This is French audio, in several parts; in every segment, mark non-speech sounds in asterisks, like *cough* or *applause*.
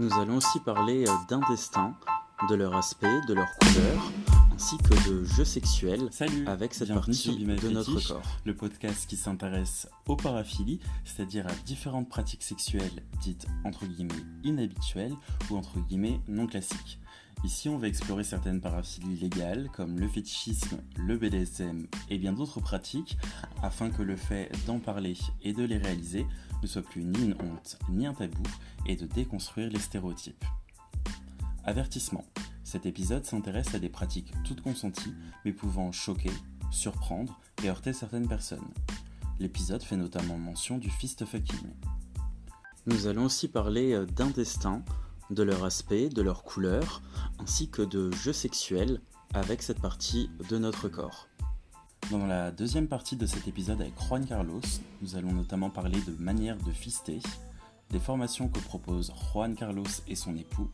Nous allons aussi parler euh, d'intestins, de leur aspect, de leur couleur, ainsi que de jeux sexuels Salut, avec cette partie de notre corps. le podcast qui s'intéresse aux paraphilies, c'est-à-dire à différentes pratiques sexuelles dites entre guillemets inhabituelles ou entre guillemets non classiques. Ici, on va explorer certaines paraphilies légales comme le fétichisme, le BDSM et bien d'autres pratiques afin que le fait d'en parler et de les réaliser ne soit plus ni une honte ni un tabou et de déconstruire les stéréotypes. Avertissement. Cet épisode s'intéresse à des pratiques toutes consenties mais pouvant choquer, surprendre et heurter certaines personnes. L'épisode fait notamment mention du fist fucking. Nous allons aussi parler euh, d'intestins, de leur aspect, de leur couleur, ainsi que de jeux sexuels avec cette partie de notre corps. Dans la deuxième partie de cet épisode avec Juan Carlos, nous allons notamment parler de manières de fister, des formations que proposent Juan Carlos et son époux.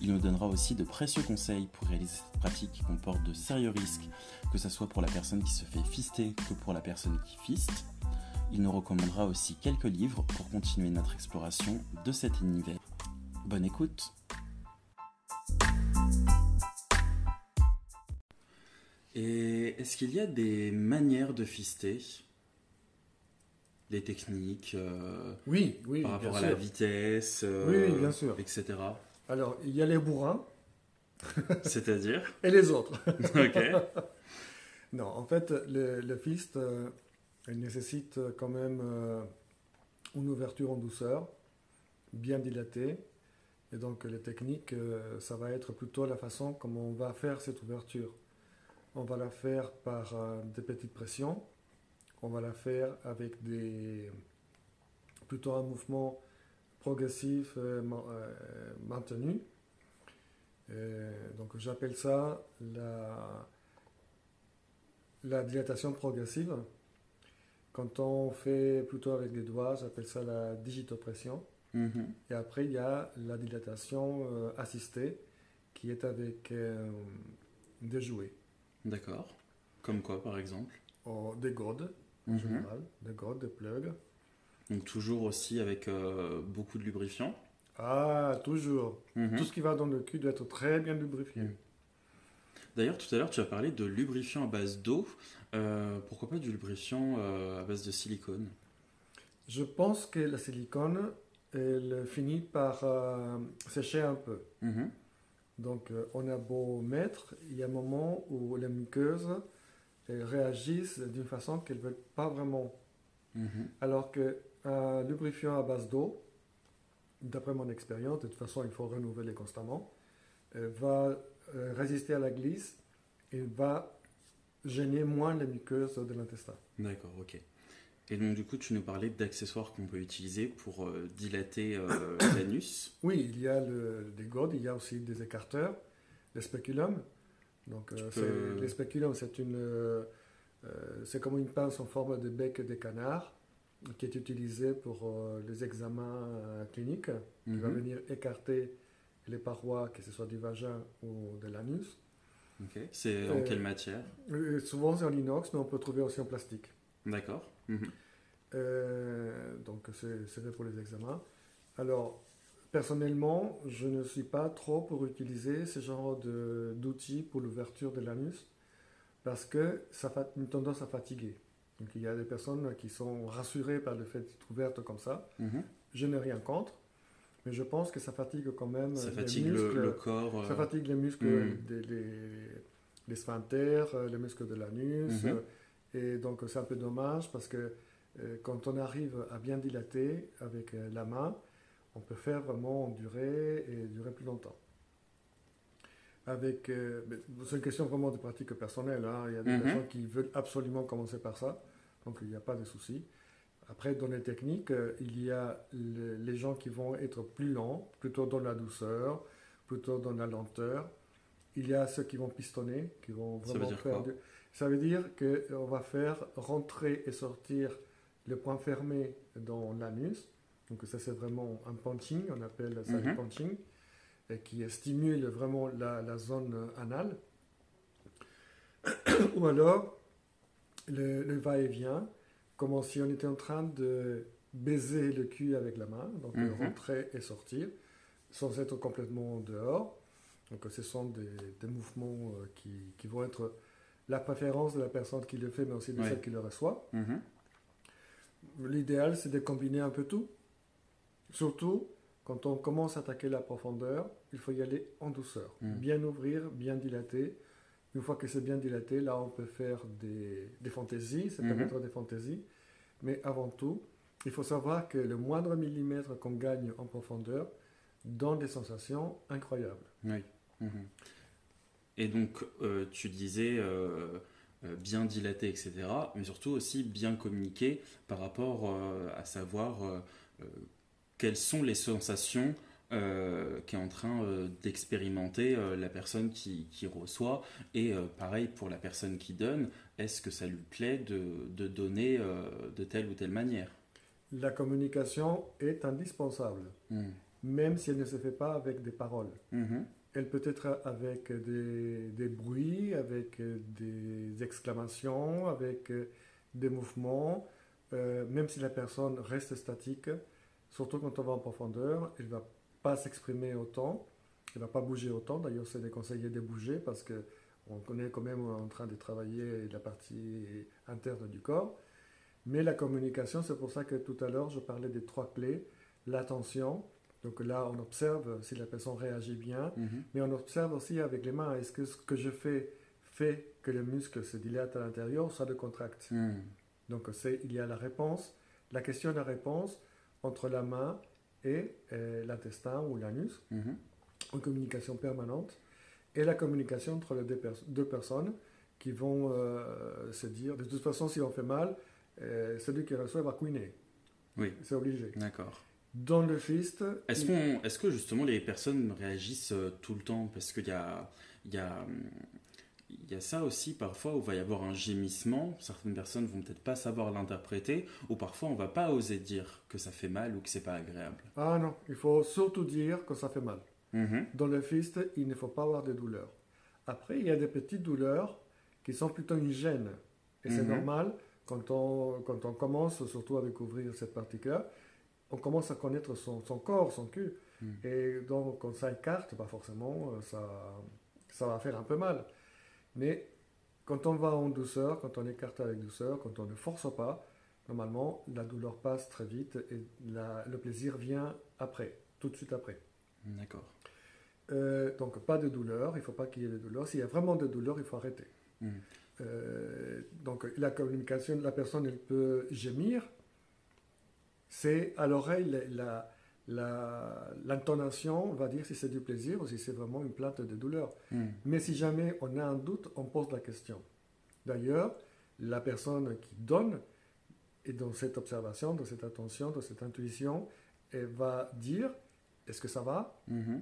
Il nous donnera aussi de précieux conseils pour réaliser cette pratique qui comporte de sérieux risques, que ce soit pour la personne qui se fait fister que pour la personne qui fiste. Il nous recommandera aussi quelques livres pour continuer notre exploration de cet univers. Bonne écoute Et est-ce qu'il y a des manières de fister? Des techniques euh, Oui, oui, par rapport bien à la vitesse, euh, Oui, oui, bien sûr. etc. Alors, il y a les bourrins *laughs* C'est-à-dire? Et les autres. *laughs* Ok. non, en fait, le, le fist euh, il nécessite quand même euh, une ouverture en douceur, bien dilatée. Et donc, les techniques, euh, ça va être plutôt la façon comment on va faire cette ouverture. On va la faire par euh, des petites pressions. On va la faire avec des plutôt un mouvement progressif euh, ma- maintenu. Donc j'appelle ça la, la dilatation progressive. Quand on fait plutôt avec les doigts, j'appelle ça la digitopression. Mhm. Et après, il y a la dilatation euh, assistée qui est avec euh, des jouets, D'accord. Comme quoi, par exemple? Oh, des godes en Mhm. général, des godes, des plugs. Donc toujours aussi avec euh, beaucoup de lubrifiant? Ah, toujours. Mhm. Tout ce qui va dans le cul doit être très bien lubrifié. D'ailleurs, tout à l'heure, tu as parlé de lubrifiant à base d'eau. Euh, pourquoi pas du lubrifiant euh, à base de silicone? Je pense que la silicone, elle finit par euh, sécher un peu. Mhm. Donc, euh, on a beau mettre, il y a un moment où les muqueuses elles réagissent d'une façon qu'elles ne veulent pas vraiment. Mhm. Alors qu'un lubrifiant à base d'eau, d'après mon expérience, de toute façon, il faut renouveler constamment, euh, va euh, résister à la glisse et va gêner moins les muqueuses de l'intestin. D'accord, ok. Et donc, du coup, tu nous parlais d'accessoires qu'on peut utiliser pour euh, dilater euh, *coughs* l'anus. Oui, il y a le- des godes, il y a aussi des écarteurs, les spéculums. Donc, euh, peux- les spéculums, c'est une, c'est comme une pince en forme de bec des canards qui est utilisée pour les examens cliniques, qui va Mhm. venir écarter les parois, que ce soit du vagin ou de l'anus. Ok. C'est en quelle matière? souvent, c'est en inox, mais on peut trouver aussi en plastique. D'accord. Mhm. Euh, donc c'est fait pour les examens. Alors, personnellement, je ne suis pas trop pour utiliser ce genre d'outils pour l'ouverture de l'anus parce que ça a une tendance à fatiguer. Donc il y a des personnes qui sont rassurées par le fait d'être ouverte comme ça. Mhm. Je n'ai rien contre, mais je pense que ça fatigue quand même Ça les fatigue le, muscles. le corps. Ça euh, fatigue les muscles, Mm. des, les, les sphincters, euh, les muscles de l'anus. Mhm. Et donc, c'est un peu dommage parce que euh, quand on arrive à bien dilater avec euh, la main, on peut faire vraiment durer et durer plus longtemps. Avec, euh, c'est une question vraiment de pratique personnelle. hein. Il y a des Mhm. personnes qui veulent absolument commencer par ça, donc il n'y a pas de souci. Après, dans les techniques, il y a le- les gens qui vont être plus lents, plutôt dans la douceur, plutôt dans la lenteur. Il y a ceux qui vont pistonner, qui vont Ça veut vraiment dire faire. quoi? du- Ça veut dire qu'on va faire rentrer et sortir le point fermé dans l'anus. Donc ça c'est vraiment un punching, on appelle ça le Mhm. punching, et qui stimule vraiment la, la zone euh, anale. *coughs* Ou alors le, le va-et-vient, comme si on était en train de baiser le cul avec la main, donc Mhm. rentrer et sortir. sans être complètement dehors. Donc ce sont des, mouvements qui, qui, vont être la préférence de la personne qui le fait, mais aussi de celle qui le reçoit. Mhm. L'idéal, c'est de combiner un peu tout. Surtout, quand on commence à attaquer la profondeur, il faut y aller en douceur. Mhm. Bien ouvrir, bien dilater. Une fois que c'est bien dilaté, là, on peut faire des, des fantaisies, ça peut mhm. être des fantaisies. Mais avant tout, il faut savoir que le moindre millimètre qu'on gagne en profondeur donne des sensations incroyables. Oui. Et donc, euh, tu disais euh, euh, bien dilaté, etc., mais surtout aussi bien communiquer par rapport à savoir quelles sont les sensations qu'est en train d'expérimenter la personne qui, reçoit et pareil pour la personne qui donne, est-ce que ça lui plaît de, donner de telle ou telle manière? La communication est indispensable, hmm. même si elle ne se fait pas avec des paroles. Mhm. Elle peut être avec des, bruits, avec des exclamations, avec des mouvements, euh, même si la personne reste statique, surtout quand on va en profondeur, elle ne va pas s'exprimer autant, elle ne va pas bouger autant. D'ailleurs, c'est déconseillé de bouger parce que on est quand même en train de travailler la partie interne du corps. Mais la communication, c'est pour ça que tout à l'heure, je parlais des trois clés l'attention, donc là, on observe si la personne réagit bien, mhm. mais on observe aussi avec les mains, est-ce que ce que je fais fait que le muscle se dilate à l'intérieur, soit de contracte? Mhm. Donc il y a la réponse, la question de la réponse entre la main et euh, l'intestin ou l'anus, mhm. en communication permanente, et la communication entre les deux, personnes qui vont euh, se dire, de toute façon, si on fait mal, euh, celui qui reçoit va couiner. Oui. C'est obligé. D'accord dans le fist. Est-ce est que justement les personnes réagissent euh, tout le temps? Parce qu'il y a, y, a, y a ça aussi parfois où il va y avoir un gémissement. Certaines personnes vont peut-être pas savoir l'interpréter, ou parfois on va pas oser dire que ça fait mal ou que c'est pas agréable. Ah non, il faut surtout dire que ça fait mal. Mhm. Dans le fist, il ne faut pas avoir de douleurs. Après, il y a des petites douleurs qui sont plutôt une gêne. Et c'est mhm. normal quand on, quand on commence surtout à découvrir cette partie-là on commence à connaître son, corps, son cul. Hmm. Et donc, quand ça écarte, forcément, euh, ça, ça va faire un peu mal. Mais quand on va en douceur, quand on écarte avec douceur, quand on ne force pas, normalement, la douleur passe très vite et le plaisir vient après, tout de suite après. D'accord. Euh, donc, pas de douleur, il ne faut pas qu'il y ait de douleur. S'il y a vraiment de douleur, il faut arrêter. Hmm. Euh, donc, la communication, la personne, elle peut gémir, c'est à l'oreille l'intonation va dire si c'est du plaisir ou si c'est vraiment une plainte de douleur. Hmm. Mais si jamais on a un doute, on pose la question. D'ailleurs, la personne qui donne, et dans cette observation, dans cette attention, dans cette intuition, elle va dire est-ce que ça va? Mm-hmm.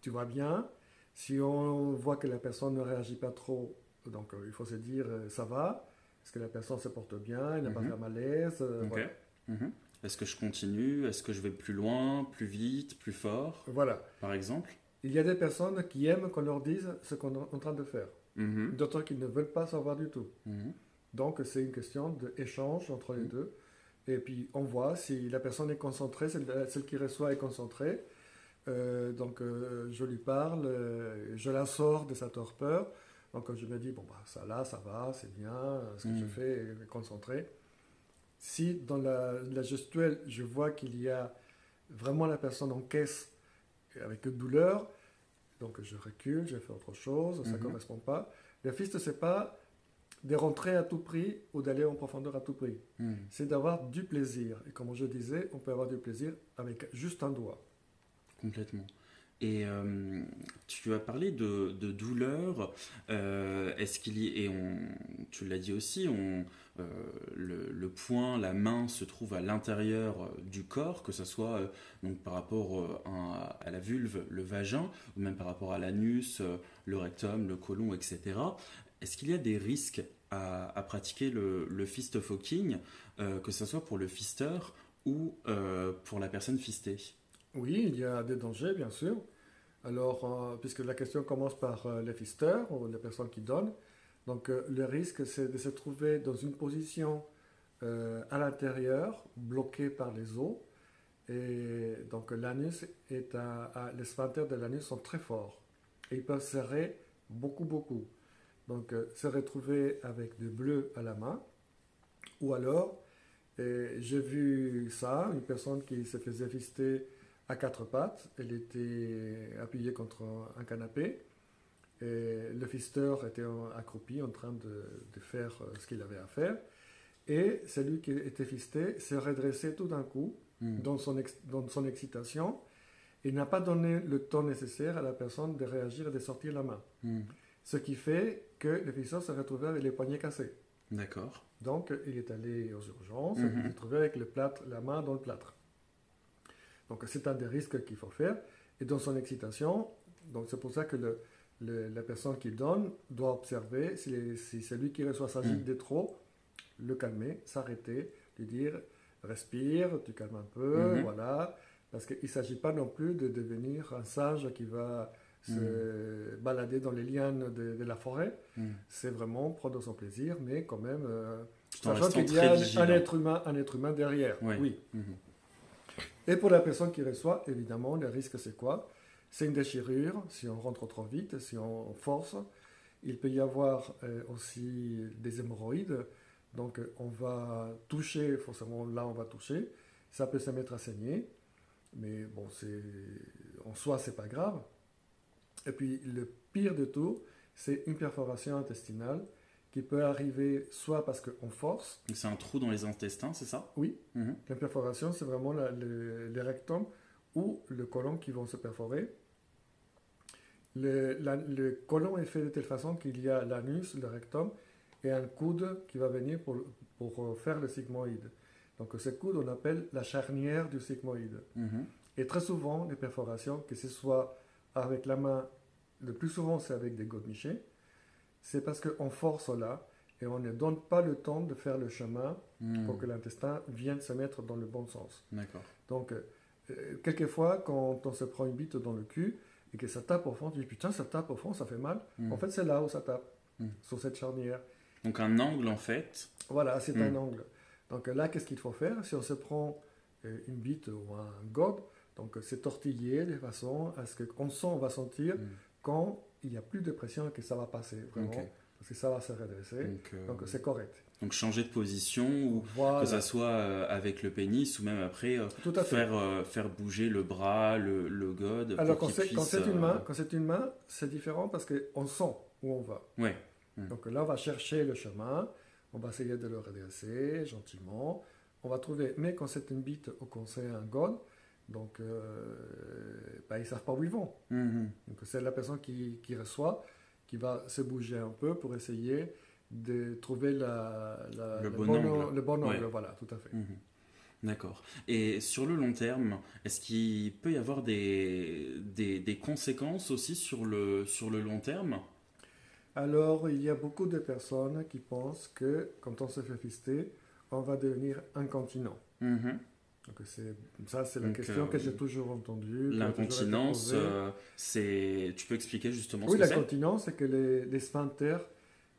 Tu vas bien? Si on voit que la personne ne réagit pas trop, donc euh, il faut se dire euh, ça va? Est-ce que la personne se porte bien? Elle n'a pas mm-hmm. fait malaise? Euh, Mhm. Est-ce que je continue? Est-ce que je vais plus loin, plus vite, plus fort? Voilà. Par exemple? Il y a des personnes qui aiment qu'on leur dise ce qu'on est en train de faire. Mhm. D'autres qui ne veulent pas savoir du tout. Mhm. Donc c'est une question d'échange entre les deux. Et puis on voit si la personne est concentrée, celle, qui reçoit est concentrée. Euh, donc euh, je lui parle, euh, je la sors de sa torpeur. Donc je me dis, bon, bah, ça là, ça va, c'est bien, ce que je fais est concentré. Si dans la, gestuelle, je vois qu'il y a vraiment la personne en caisse avec une douleur, donc je recule, je fais autre chose, ça ne mhm. correspond pas. Le fist, ce n'est pas de rentrer à tout prix ou d'aller en profondeur à tout prix. Mhm. C'est d'avoir du plaisir. Et comme je disais, on peut avoir du plaisir avec juste un doigt. Complètement. Et euh, tu as parlé de, douleur. Euh, est-ce qu'il y et on, tu l'as dit aussi, on, euh, le, le, poing, la main se trouve à l'intérieur du corps, que ce soit donc par rapport à, la vulve, le vagin, ou même par rapport à l'anus, le rectum, le côlon, etc. Est-ce qu'il y a des risques à, pratiquer le, le fist fucking, que ce soit pour le fisteur ou pour la personne fistée? Oui, il y a des dangers, bien sûr. Alors, euh, puisque la question commence par euh, les fisteurs ou les personnes qui donnent, donc euh, le risque, c'est de se trouver dans une position à l'intérieur, bloqué par les os, Et donc l'anus est un, les sphincters de l'anus sont très forts et ils peuvent serrer beaucoup, beaucoup. Donc euh, se retrouver avec du bleu à la main, ou alors j'ai vu ça, une personne qui se faisait fister à quatre pattes, elle était appuyée contre un canapé, et le fisteur était accroupi en train de, de faire euh, ce qu'il avait à faire, et celui qui était fisté s'est redressé tout d'un coup hmm. dans, son dans son excitation, et n'a pas donné le temps nécessaire à la personne de réagir et de sortir la main. Hmm. Ce qui fait que le fisteur s'est retrouvé avec les poignets cassés. D'accord. Donc, il est allé aux urgences, il s'est trouvé avec le plâtre, la main dans le plâtre. Donc, c'est un des risques qu'il faut faire. Et dans son excitation, donc c'est pour ça que le, la personne qui donne doit observer si, si celui qui reçoit s'agite mm. de trop, le calmer, s'arrêter, lui dire respire, tu calmes un peu, mm-hmm. voilà. Parce qu'il ne s'agit pas non plus de devenir un sage qui va se mm. balader dans les lianes de, la forêt. Mm. C'est vraiment prendre son plaisir, mais quand même, euh, sachant qu'il y a un être, humain, un être humain derrière. Oui. Mm-hmm. Et pour la personne qui reçoit, évidemment, le risque c'est quoi? C'est une déchirure, si on rentre trop vite, si on force. Il peut y avoir euh, aussi des hémorroïdes. Donc on va toucher, forcément là on va toucher. Ça peut se mettre à saigner. Mais bon, en soi, c'est pas grave. Et puis le pire de tout, c'est une perforation intestinale qui peut arriver soit parce qu'on force. C'est un trou dans les intestins, c'est ça? Oui. Mhm. La perforation, c'est vraiment le, les rectums ou le côlon qui vont se perforer. Le, le côlon est fait de telle façon qu'il y a l'anus, le rectum, et un coude qui va venir pour, pour faire le sigmoïde. Donc ce coude, on appelle la charnière du sigmoïde. Mhm. Et très souvent, les perforations, que ce soit avec la main, le plus souvent c'est avec des godemichés, c'est parce qu'on force là et on ne donne pas le temps de faire le chemin hmm. pour que l'intestin vienne se mettre dans le bon sens. D'accord. Donc, euh, quelquefois, quand on se prend une bite dans le cul et que ça tape au fond, tu dis putain, ça tape au fond, ça fait mal. Hmm. En fait, c'est là où ça tape, hmm. sur cette charnière. Donc, un angle en fait. Voilà, c'est un angle. Donc là, qu'est-ce qu'il faut faire? Si on se prend euh, une bite ou un gobe, donc c'est tortiller de façon à ce qu'on sent, on va sentir quand il n'y a plus de pression que ça va passer vraiment. Parce que ça va se redresser. Donc euh, c'est correct. Donc changer de position, ou que ça soit euh, avec le pénis ou même après euh, faire, faire bouger le bras, le, le gode. Alors quand c'est une main, quand c'est une main, c'est différent parce qu'on sent où on va. Ouais. Mm. Donc là, on va chercher le chemin, on va essayer de le redresser gentiment. On va trouver, mais quand c'est une bite ou quand c'est un gode, donc, euh, bah, ils ne savent pas où ils vont. Mhm. Donc, c'est la personne qui, qui, reçoit qui va se bouger un peu pour essayer de trouver la, le, bon angle. le, bon angle. Voilà, tout à fait. Mhm. D'accord. Et sur le long terme, est-ce qu'il peut y avoir des, des, des, conséquences aussi sur le, sur le long terme? Alors, il y a beaucoup de personnes qui pensent que quand on se fait fister, on va devenir incontinent. Mhm. Donc ça, c'est la question que j'ai euh, toujours entendue. L'incontinence, euh, c'est. Tu peux expliquer justement ce que c'est? Oui, l'incontinence, c'est que les, les, sphincters,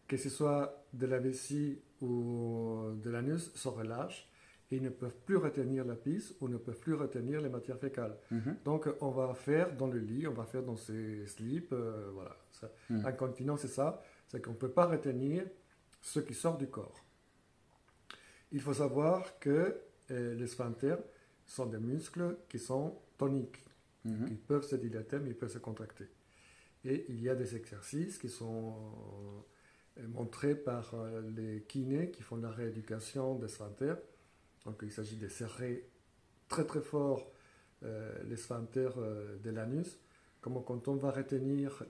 que ce soit de la vessie ou de l'anus, se relâchent et ils ne peuvent plus retenir la pisse ou ne peuvent plus retenir les matières fécales. Mhm. Donc on va faire dans le lit, on va faire dans ses slips, euh, voilà. Mhm. L'incontinence, c'est ça, c'est qu'on ne peut pas retenir ce qui sort du corps. Il faut savoir que les sphincters sont des muscles qui sont toniques. Mhm. Ils peuvent se dilater, mais ils peuvent se contracter. Et il y a des exercices qui sont euh, montrés par euh, les kinés qui font la rééducation des sphincters. Donc il s'agit de serrer très très fort euh, les sphincters de l'anus, comme quand on va retenir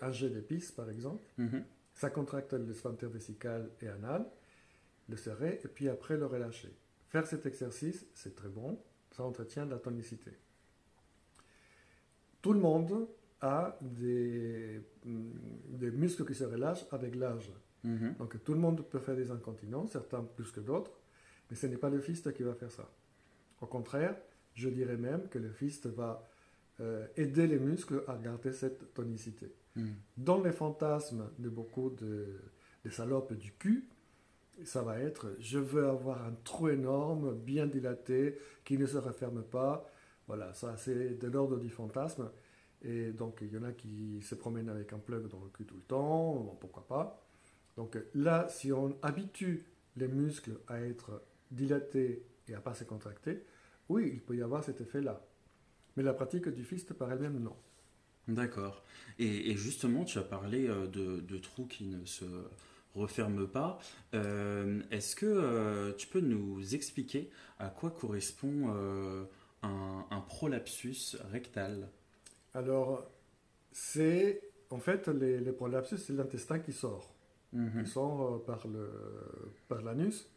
un jet d'épices par exemple. Mhm. Ça contracte le sphincter vésical et anal, le serrer et puis après le relâcher. Faire cet exercice, c'est très bon, ça entretient la tonicité. Tout le monde a des, mm, des muscles qui se relâchent avec l'âge. Mhm. Donc tout le monde peut faire des incontinences, certains plus que d'autres, mais ce n'est pas le fist qui va faire ça. Au contraire, je dirais même que le fist va euh, aider les muscles à garder cette tonicité. Mhm. Dans les fantasmes de beaucoup de, de salopes du cul, ça va être je veux avoir un trou énorme, bien dilaté, qui ne se referme pas. Voilà, ça c'est de l'ordre du fantasme. Et donc il y en a qui se promènent avec un plug dans le cul tout le temps, pourquoi pas. Donc là, si on habitue les muscles à être dilatés et à pas se contracter, oui, il peut y avoir cet effet-là. Mais la pratique du fist par elle-même, non. D'accord. Et, justement, tu as parlé euh, de, trous qui ne se referment pas. Euh, est-ce que euh, tu peux nous expliquer à quoi correspond un, prolapsus rectal? Alors, c'est en fait les, prolapsus, c'est l'intestin qui sort. Il sort par, le, par l'anus.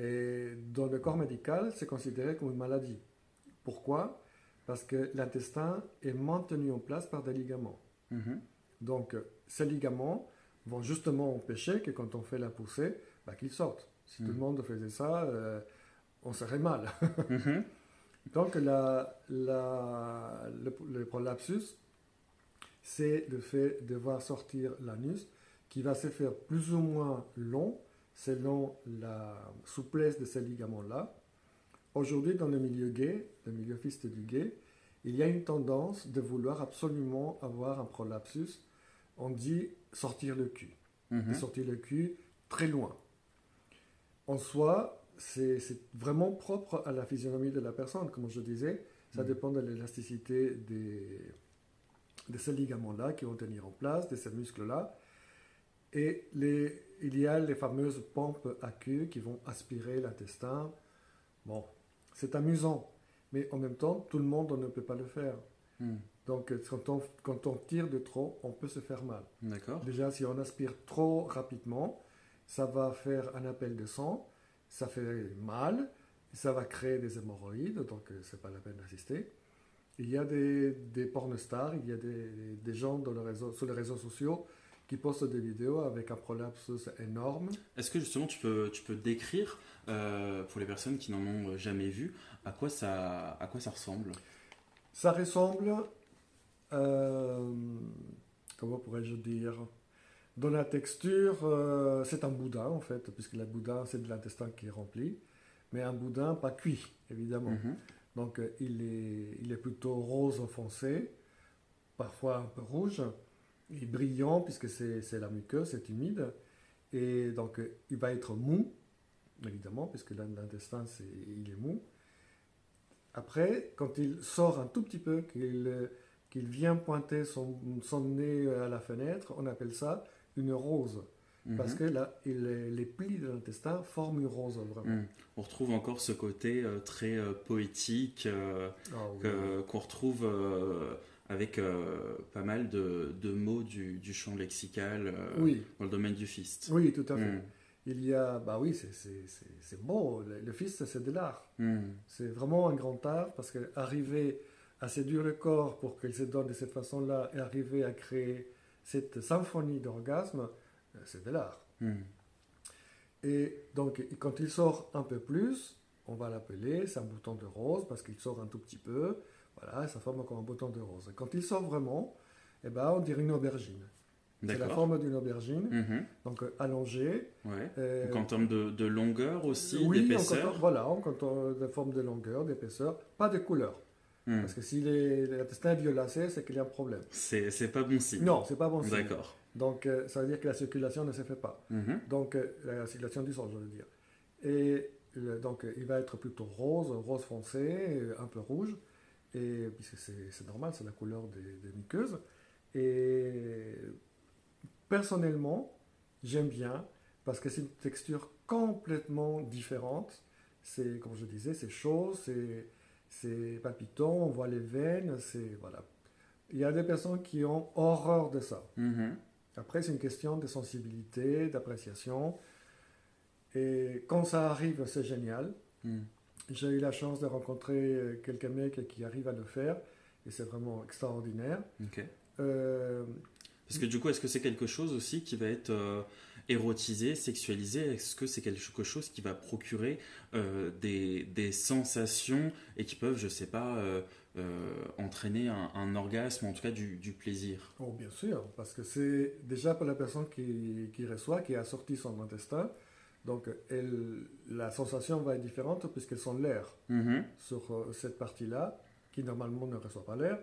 Et dans le corps médical, c'est considéré comme une maladie. Pourquoi? Parce que l'intestin est maintenu en place par des ligaments. Mhm. Donc, ces ligaments vont justement empêcher que quand on fait la poussée, bah, qu'ils sortent. Si tout le mhm. monde faisait ça, euh, on serait mal. *laughs* Mhm. Donc, la, le, le, prolapsus, c'est le fait de voir sortir l'anus qui va se faire plus ou moins long selon la souplesse de ces ligaments-là. Aujourd'hui, dans le milieu gay, le milieu fils du gay, il y a une tendance de vouloir absolument avoir un prolapsus. On dit sortir le cul. Mhm. sortir le cul très loin. En soi, c'est vraiment propre à la physionomie de la personne, comme je disais. Ça mhm. dépend de l'élasticité de ces ligaments-là qui vont tenir en place, de ces muscles-là. Et les, il y a les fameuses pompes à queue qui vont aspirer l'intestin. Bon, c'est amusant, mais en même temps, tout le monde ne peut pas le faire. Hmm. Donc, quand on, quand on, tire de trop, on peut se faire mal. D'accord. Déjà, si on aspire trop rapidement, ça va faire un appel de sang, ça fait mal, ça va créer des hémorroïdes, donc euh, c'est pas la peine d'assister. Il y a des, des pornostars, il y a des, des gens dans le réseau, sur les réseaux sociaux qui postent des vidéos avec un prolapsus énorme. Est-ce que justement tu peux, tu peux décrire, euh, pour les personnes qui n'en ont jamais vu, à quoi ça, à quoi ça ressemble? Ça ressemble, euh, comment pourrais-je dire? Dans la texture, euh, c'est un boudin en fait, puisque le boudin c'est de l'intestin qui est rempli, mais un boudin pas cuit, évidemment. Mhm. Donc il est, il est plutôt rose foncé, parfois un peu rouge est brillant puisque c'est la muqueuse, c'est humide. Et donc, il va être mou, évidemment, puisque l'intestin, il est mou. Après, quand il sort un tout petit peu, qu'il vient pointer son, son, nez à la fenêtre, on appelle ça une rose. Parce mhm. que là, les plis de l'intestin forment une rose, vraiment. Mhm. On retrouve encore ce côté euh, très euh, poétique euh, ah qu'on retrouve avec pas mal de, de mots du, du, champ lexical euh, dans le domaine du fist. Oui, tout à fait. Hmm. Il y a, bah oui, c'est beau. Le, le fist, c'est de l'art. C'est vraiment un grand art parce qu'arriver à séduire le corps pour qu'il se donne de cette façon-là et arriver à créer cette symphonie d'orgasme, euh, c'est de l'art. Hmm. Et donc, quand il sort un peu plus, on va l'appeler, c'est un bouton de rose parce qu'il sort un tout petit peu. Voilà, ça forme comme un bouton de rose. Quand il sort vraiment, eh ben, on dirait une aubergine. C'est la forme d'une aubergine, mhm. donc euh, allongée. Euh, donc en termes de, longueur aussi, oui, d'épaisseur Voilà, en de forme de longueur, d'épaisseur, pas de couleur. Hmm. Parce que si l'intestin est violacé, c'est qu'il y a un problème. C'est pas bon signe. Non, c'est pas bon signe. D'accord. Donc euh, ça veut dire que la circulation ne se fait pas. Mhm. Donc la circulation du sang, je veux dire. Et donc il va être plutôt rose, rose foncé, un peu rouge et, puisque c'est normal, c'est la couleur des, muqueuses. Et personnellement, j'aime bien parce que c'est une texture complètement différente. C'est, comme je disais, c'est chaud, c'est palpitant, on voit les veines, c'est voilà. Il y a des personnes qui ont horreur de ça. Mm-hmm. Après, c'est une question de sensibilité, d'appréciation. Et quand ça arrive, c'est génial. Mm j'ai eu la chance de rencontrer euh, quelques mecs qui arrivent à le faire et c'est vraiment extraordinaire. Euh, Parce que du coup, est-ce que c'est quelque chose aussi qui va être euh, érotisé, sexualisé Est-ce que c'est quelque chose qui va procurer des, des, sensations et qui peuvent, je sais pas, entraîner un, orgasme, en tout cas du, du, plaisir? Oh, bien sûr, parce que c'est déjà pour la personne qui, qui reçoit, qui a sorti son intestin, Donc la sensation va être différente puisqu'elles sont l'air Mhm. sur euh, cette partie-là, qui normalement ne reçoit pas l'air.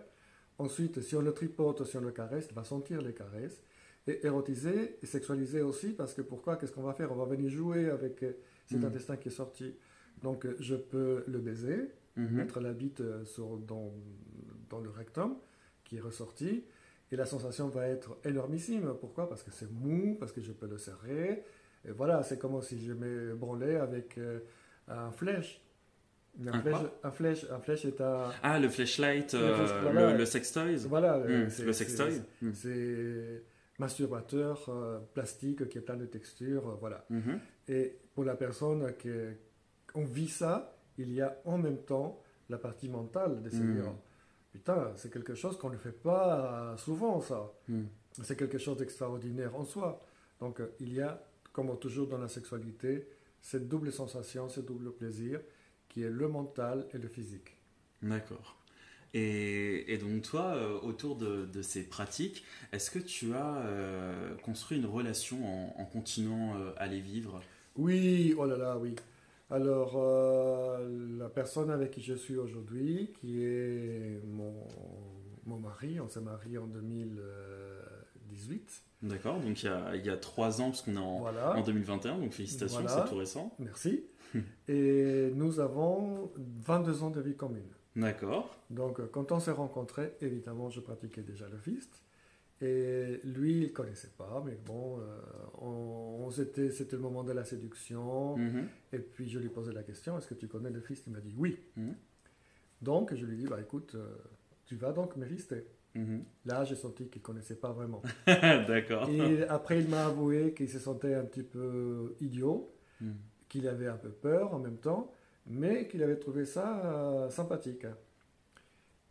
Ensuite, si on le tripote, si on le caresse, il va sentir les caresses. Et érotiser et sexualiser aussi, parce que pourquoi Qu'est-ce qu'on va faire? On va venir jouer avec euh, cet Mhm. intestin qui est sorti. Donc, euh, je peux le baiser, Mhm. mettre la bite euh, sur, dans, dans le rectum qui est ressorti. Et la sensation va être énormissime. Pourquoi? Parce que c'est mou, parce que je peux le serrer. Et voilà, c'est comme si je me branlais avec euh, un flèche. Un, Un flèche, un flèche, un flèche est un. Ah, le flashlight, Le euh, voilà. le, le sextoy Voilà, c'est- Le sextoy. C'est masturbateur euh, plastique qui est plein de textures, euh, voilà. Mhm. Et pour la personne qui on vit ça, il y a en même temps la partie mentale de se Mm. dire putain, c'est quelque chose qu'on ne fait pas souvent ça. Mm. C'est quelque chose d'extraordinaire en soi. Donc euh, il y a, comme toujours dans la sexualité, cette double sensation, ce double plaisir qui est le mental et le physique. D'accord. Et, et donc toi, euh, autour de, de ces pratiques, est-ce que tu as euh, construit une relation en, en continuant euh, à les vivre? Oui, oh là là, oui. Alors, la personne avec qui je suis aujourd'hui, qui est mon, mon mari, on s'est marié en 2018. D'accord, donc il y a, il y a trois ans, parce qu'on est en, Voilà, en 2021, donc félicitations, Voilà. c'est tout récent. merci. *laughs* Et nous avons 22 ans de vie commune. D'accord. Donc, euh, quand on s'est rencontrés, évidemment, je pratiquais déjà le fist. Et lui, il ne connaissait pas, mais bon, euh, on, on s'était- c'était le moment de la séduction. Mhm. Et puis je lui posais la question, est-ce que tu connais le fist? Il m'a dit oui. Mhm. Donc je lui dis, bah écoute, euh, tu vas donc me fister. Mhm. Là, j'ai senti qu'il ne connaissait pas vraiment. *laughs* D'accord. Et après, il m'a avoué qu'il se sentait un petit peu idiot, Mhm. qu'il avait un peu peur en même temps, mais qu'il avait trouvé ça euh, sympathique.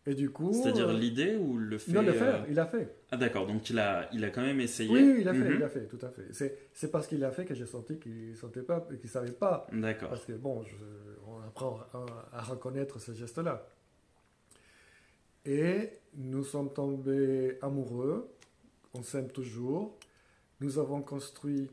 Et du coup... C'est-à-dire euh, l'idée ou le fait Non, le euh, faire, il a fait. Ah d'accord, donc il a, il a quand même essayé. Oui, il a fait, Mhm. il a fait, tout à fait. C'est, c'est parce qu'il a fait que j'ai senti qu'il ne sentait pas, qu'il ne savait pas. D'accord. Parce que bon, je- on apprend à, à reconnaître ce geste-là. Et nous sommes tombés amoureux, on s'aime toujours. Nous avons construit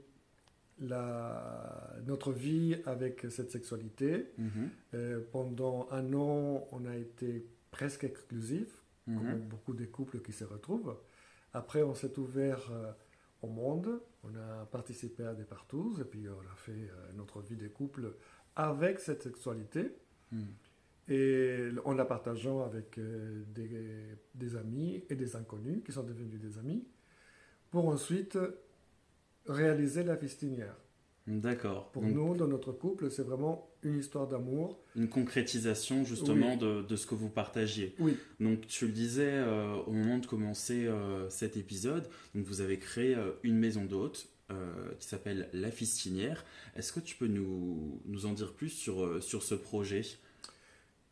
la, notre vie avec cette sexualité. Mhm. Euh, pendant un an, on a été presque exclusifs, Mhm. comme beaucoup de couples qui se retrouvent. Après, on s'est ouvert euh, au monde, on a participé à des partous, et puis on a fait euh, notre vie de couple avec cette sexualité. Mhm. Et en la partageant avec euh, des, des amis et des inconnus qui sont devenus des amis, pour ensuite réaliser la fistinière. D'accord. Pour Donc, nous, dans notre couple, c'est vraiment une histoire d'amour. Une concrétisation justement de, de ce que vous partagiez. Oui, Donc tu le disais euh, au moment de commencer euh, cet épisode, donc vous avez créé euh, une maison d'hôtes qui s'appelle La Fistinière. Est-ce que tu peux nous, nous en dire plus sur, sur ce projet?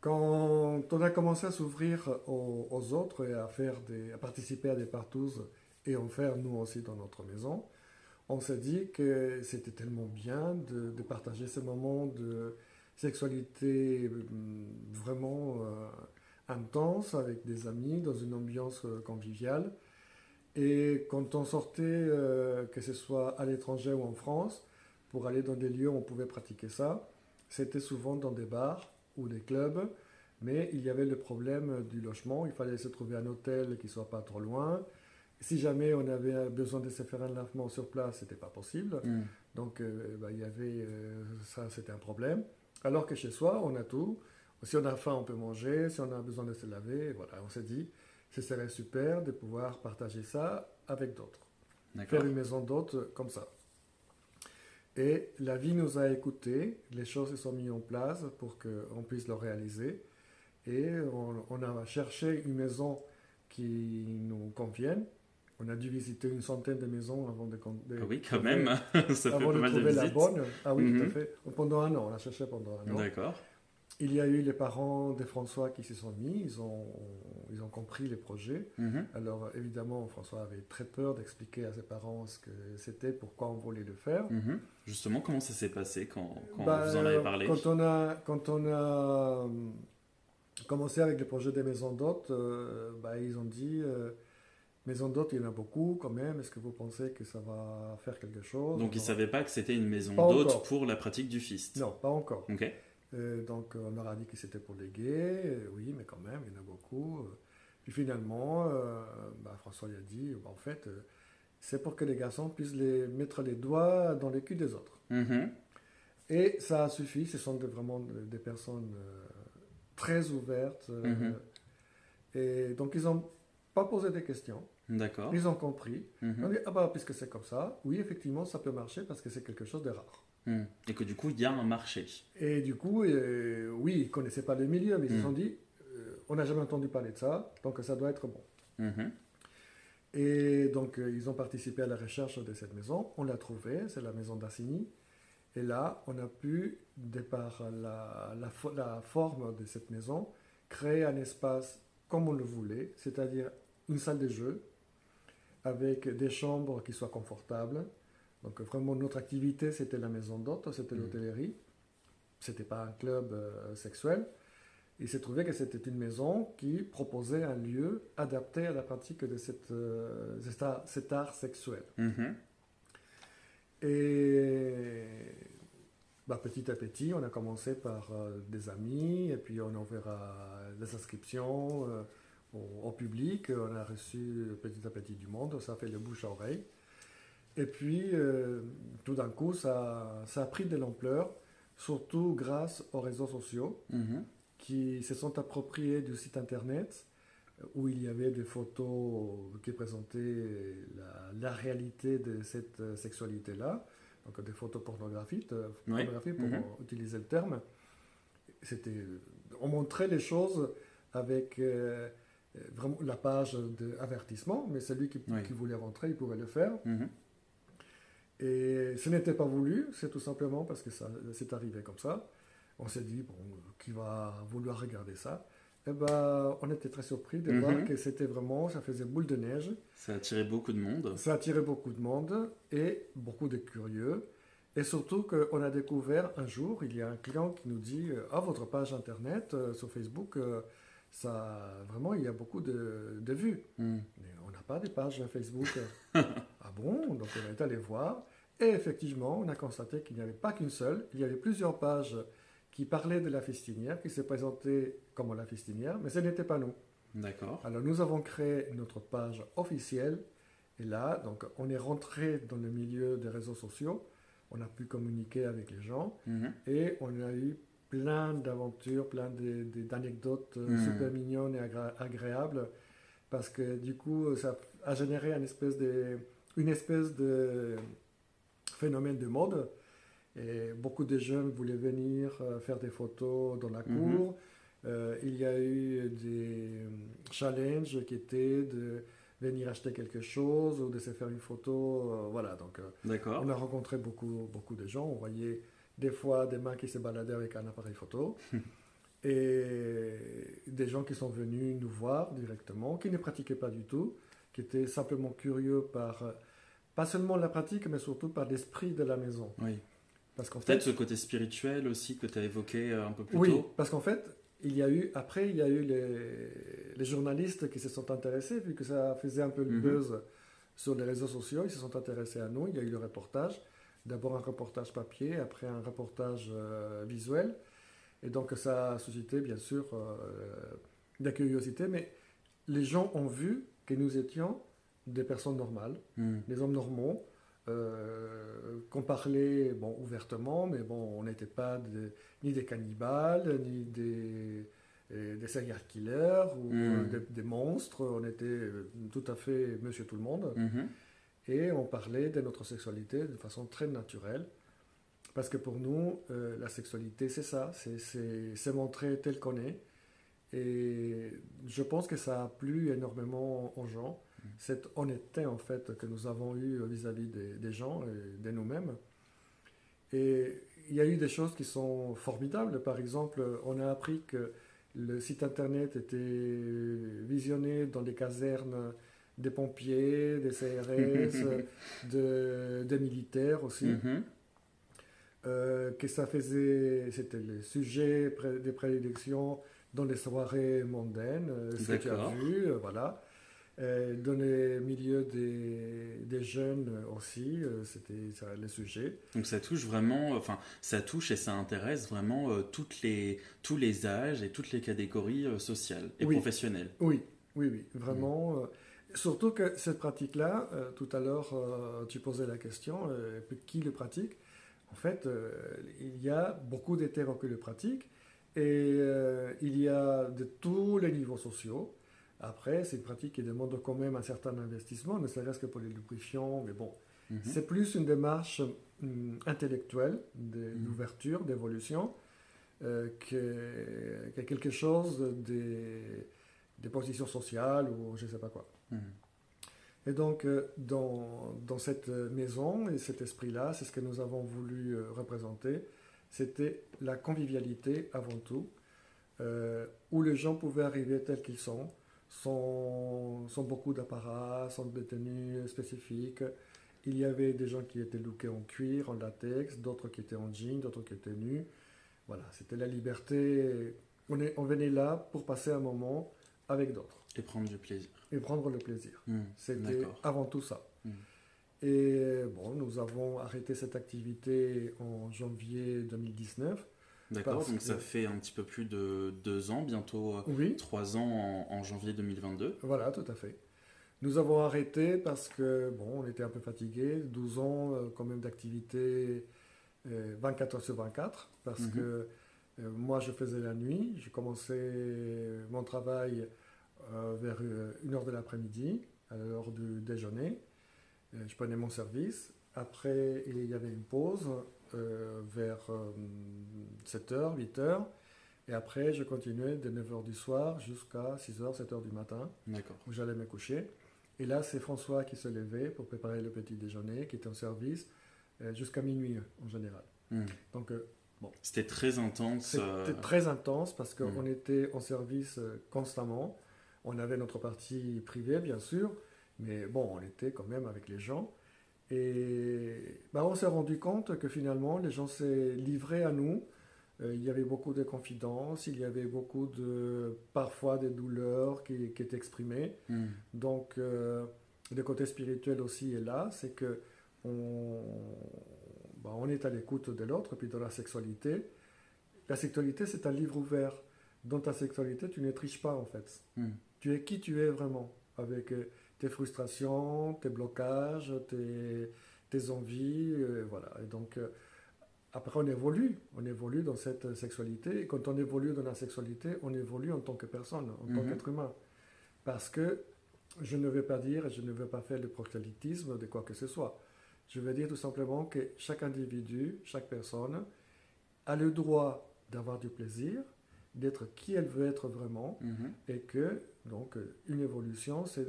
Quand on a commencé à s'ouvrir aux, aux autres et à, faire des, à participer à des partous et en faire nous aussi dans notre maison, on s'est dit que c'était tellement bien de, partager ces moments de sexualité hum, vraiment euh, intense avec des amis dans une ambiance euh, conviviale. Et quand on sortait, euh, que ce soit à l'étranger ou en France, pour aller dans des lieux où on pouvait pratiquer ça, c'était souvent dans des bars ou des clubs, mais il y avait le problème du logement. Il fallait se trouver un hôtel qui soit pas trop loin. Si jamais on avait besoin de se faire un lavement sur place, c'était pas possible. Hmm. Donc euh, bah, il y avait euh, ça, c'était un problème. Alors que chez soi, on a tout. Si on a faim, on peut manger. Si on a besoin de se laver, voilà, on s'est dit, ce serait super de pouvoir partager ça avec d'autres faire une maison d'hôtes comme ça. Et la vie nous a écoutés, les choses se sont mises en place pour qu'on puisse le réaliser. Et on, on a cherché une maison qui nous convienne. On a dû visiter une centaine de maisons avant de, de Ah oui, quand trouver- même, *laughs* ça fait avant pas de mal de trouver la visites. bonne. Ah oui, tout à Mhm. fait. Pendant un an, on a cherché pendant un an. D'accord. Il y a eu les parents de François qui s'y sont mis, ils ont, ils ont compris les projets. Mhm. Alors évidemment, François avait très peur d'expliquer à ses parents ce que c'était, pourquoi on voulait le faire. Mhm. Justement, comment ça s'est passé quand, quand Bah, vous en avez parlé? Quand on a, quand on a euh, commencé avec le projet des maisons d'hôtes, euh, bah, ils ont dit, euh, Maison d'hôte, il y en a beaucoup quand même. Est-ce que vous pensez que ça va faire quelque chose? Donc ils ne savaient pas que c'était une maison d'hôte pour la pratique du fist. Non, pas encore. Ok. Euh, donc on leur a dit que c'était pour les gays. Euh, oui, mais quand même, il y en a beaucoup. Puis finalement, euh, bah, François lui a dit, bah, en fait, c'est pour que les garçons puissent les, mettre les doigts dans les culs des autres. Mhm. Et ça a suffi. Ce sont vraiment de- des personnes très ouvertes. Mhm. Et donc ils n'ont pas posé des questions. D'accord. Ils ont compris. Mhm. On dit, ah bah, puisque c'est comme ça, oui, effectivement, ça peut marcher parce que c'est quelque chose de rare. Mhm. Et que du coup, il y a un marché. Et du coup, euh, oui, ils ne connaissaient pas le milieu, mais ils se Mm. sont dit, euh, on n'a jamais entendu parler de ça, donc ça doit être bon. Mhm. Et donc, euh, ils ont participé à la recherche de cette maison. On l'a trouvée, c'est la maison d'Assigny. Et là, on a pu, de par la, la, fo- la forme de cette maison, créer un espace comme on le voulait, c'est-à-dire une salle de jeu avec des chambres qui soient confortables. Donc, vraiment, notre activité, c'était la maison d'hôte, c'était Mhm. l'hôtellerie. C'était pas un club euh, sexuel. Il s'est trouvé que c'était une maison qui proposait un lieu adapté à la pratique de cette, euh, cet, art, cet art sexuel. Mhm. Et bah, petit à petit, on a commencé par euh, des amis, et puis on a ouvert des inscriptions au, au public. On a reçu petit à petit du monde, ça a fait le bouche à oreille. Et puis, euh, tout d'un coup, ça, ça a pris de l'ampleur, surtout grâce aux réseaux sociaux Mhm. qui se sont appropriés du site internet où il y avait des photos qui présentaient la, la réalité de cette euh, sexualité-là, donc des photos pornographiques, euh, Oui. pour Mhm. utiliser le terme. C'était, on montrait les choses avec euh, vraiment la page d'avertissement, mais celui qui, Oui. qui voulait rentrer, il pouvait le faire. Mhm. Et ce n'était pas voulu, c'est tout simplement parce que ça c'est arrivé comme ça. On s'est dit, bon, qui va vouloir regarder ça? Eh ben, on était très surpris de Mhm. voir que c'était vraiment, ça faisait boule de neige. Ça a attiré beaucoup de monde. Ça attirait beaucoup de monde et beaucoup de curieux. Et surtout qu'on a découvert un jour, il y a un client qui nous dit euh, Ah, votre page internet euh, sur Facebook, euh, ça, vraiment, il y a beaucoup de, de vues. Mais on n'a pas des pages Facebook. *laughs* ah bon? Donc on est allé voir. Et effectivement, on a constaté qu'il n'y avait pas qu'une seule. Il y avait plusieurs pages qui parlaient de la fistinière, qui se présentaient comme la fistinière, mais ce n'était pas nous. D'accord. Alors nous avons créé notre page officielle. Et là, donc, on est rentré dans le milieu des réseaux sociaux. On a pu communiquer avec les gens. Mhm. Et on a eu plein d'aventures, plein d'anecdotes Mhm. super mignonnes et agréables. Parce que du coup, ça a généré une espèce de, une espèce de phénomène de mode. Et beaucoup de jeunes voulaient venir euh, faire des photos dans la Mhm. cour. Euh, il y a eu des challenges qui étaient de venir acheter quelque chose ou de se faire une photo. euh, voilà, donc euh, on a rencontré beaucoup, beaucoup de gens. On voyait des fois des mains qui se baladaient avec un appareil photo. *laughs* et des gens qui sont venus nous voir directement, qui ne pratiquaient pas du tout, qui étaient simplement curieux par, pas seulement la pratique, mais surtout par l'esprit de la maison. Oui. Parce qu'en Peut-être ce côté spirituel aussi que tu as évoqué euh, un peu plus oui, tôt. parce qu'en fait, il y a eu, après, il y a eu les, les journalistes qui se sont intéressés, vu que ça faisait un peu le Mhm. buzz sur les réseaux sociaux, ils se sont intéressés à nous. Il y a eu le reportage, d'abord un reportage papier, après un reportage euh, visuel. Et donc, ça a suscité, bien sûr, euh, de la curiosité, mais les gens ont vu que nous étions des personnes normales Mhm. des hommes normaux, euh, qu'on parlait bon, ouvertement, mais bon, on n'était pas des- ni des cannibales, ni des, euh, des serial killers ou Mm. euh, des, des monstres. On était euh, tout à fait monsieur tout le monde. Mhm. Et on parlait de notre sexualité de façon très naturelle. Parce que pour nous, euh, la sexualité, c'est ça, c'est- montrer tel qu'on est. Et je pense que ça a plu énormément aux gens, cette honnêteté en fait que nous avons eue vis-à-vis des, des gens et de nous-mêmes. Et il y a eu des choses qui sont formidables. Par exemple, on a appris que le site internet était visionné dans les casernes des pompiers, des CRS, *laughs* de- des militaires aussi. Mhm. Euh, que ça faisait, c'était le sujet des prédilections dans les soirées mondaines, euh, ce que tu as vu, euh, voilà. dans le milieu des, des jeunes aussi, c'était ça, le sujet. Donc ça touche vraiment, enfin ça touche et ça intéresse vraiment toutes les, tous les âges et toutes les catégories sociales et professionnelles. Oui, oui, oui, vraiment. Mmh. Surtout que cette pratique-là, tout à l'heure, tu posais la question, qui le pratique? En fait, il y a beaucoup d'hétéros qui le pratiquent, et euh, il y a de tous les niveaux sociaux. Après, c'est une pratique qui demande quand même un certain investissement, ne serait-ce que pour les lubrifiants, mais bon. Mhm. C'est plus une démarche hum, intellectuelle mhm. d'ouverture, d'évolution, euh, que, quelque chose des, des, positions sociales ou je ne sais pas quoi. Et donc, euh, dans, cette maison et cet esprit-là, c'est ce que nous avons voulu représenter c'était la convivialité avant tout, euh, où les gens pouvaient arriver tels qu'ils sont, sans, beaucoup d'apparat, sans de tenues spécifiques. Il y avait des gens qui étaient lookés en cuir, en latex, d'autres qui étaient en jean, d'autres qui étaient nus. Voilà, c'était la liberté. On, est, on venait là pour passer un moment avec d'autres. Et prendre du plaisir. Et prendre le plaisir. Mmh, c'était avant tout ça. Mmh. Et bon, nous avons arrêté cette activité en janvier 2019. D'accord, donc ça fait un petit peu plus de deux ans, bientôt euh, trois ans en, janvier 2022. Voilà, tout à fait. Nous avons arrêté parce que, bon, on était un peu fatigués, 12 ans euh, quand même d'activité 24 euh, heures sur 24, parce mhm. que moi je faisais la nuit, j'ai commencé mon travail vers 1h de l'après-midi, à l'heure du déjeuner. Euh, je prenais mon service. Après, il y avait une pause euh, vers 7h, euh, 8h. Et après, je continuais de 9h du soir jusqu'à 6h, 7h du matin, où j'allais me coucher. Et là, c'est François qui se levait pour préparer le petit déjeuner, qui était en service, jusqu'à minuit en général. Hmm. Donc, bon. C'était très intense. C'était très intense parce qu'on hmm. était en service constamment. On avait notre partie privée, bien sûr, mais bon, on était quand même avec les gens. Et bah, on s'est rendu compte que finalement, les gens s'est livrés à nous. Euh, il y avait beaucoup de confidences, il y avait beaucoup de, parfois des douleurs qui, qui étaient exprimées. Hmm. Donc, euh, le côté spirituel aussi est là, c'est que on, bah, on est à l'écoute de l'autre, puis dans la sexualité. La sexualité, c'est un livre ouvert. Dans ta sexualité, tu ne triches pas en fait. Hmm. Tu es qui tu es vraiment, avec euh, tes frustrations, tes blocages, tes, tes envies, euh, voilà. Et donc, euh, après, on évolue, on évolue dans cette sexualité. Et quand on évolue dans la sexualité, on évolue en tant que personne, en tant mhm. qu'être humain. Parce que je ne veux pas dire, je ne veux pas faire le proxélytisme de quoi que ce soit. Je veux dire tout simplement que chaque individu, chaque personne a le droit d'avoir du plaisir, d'être qui elle veut être vraiment, mhm. et que donc, euh, une évolution, c'est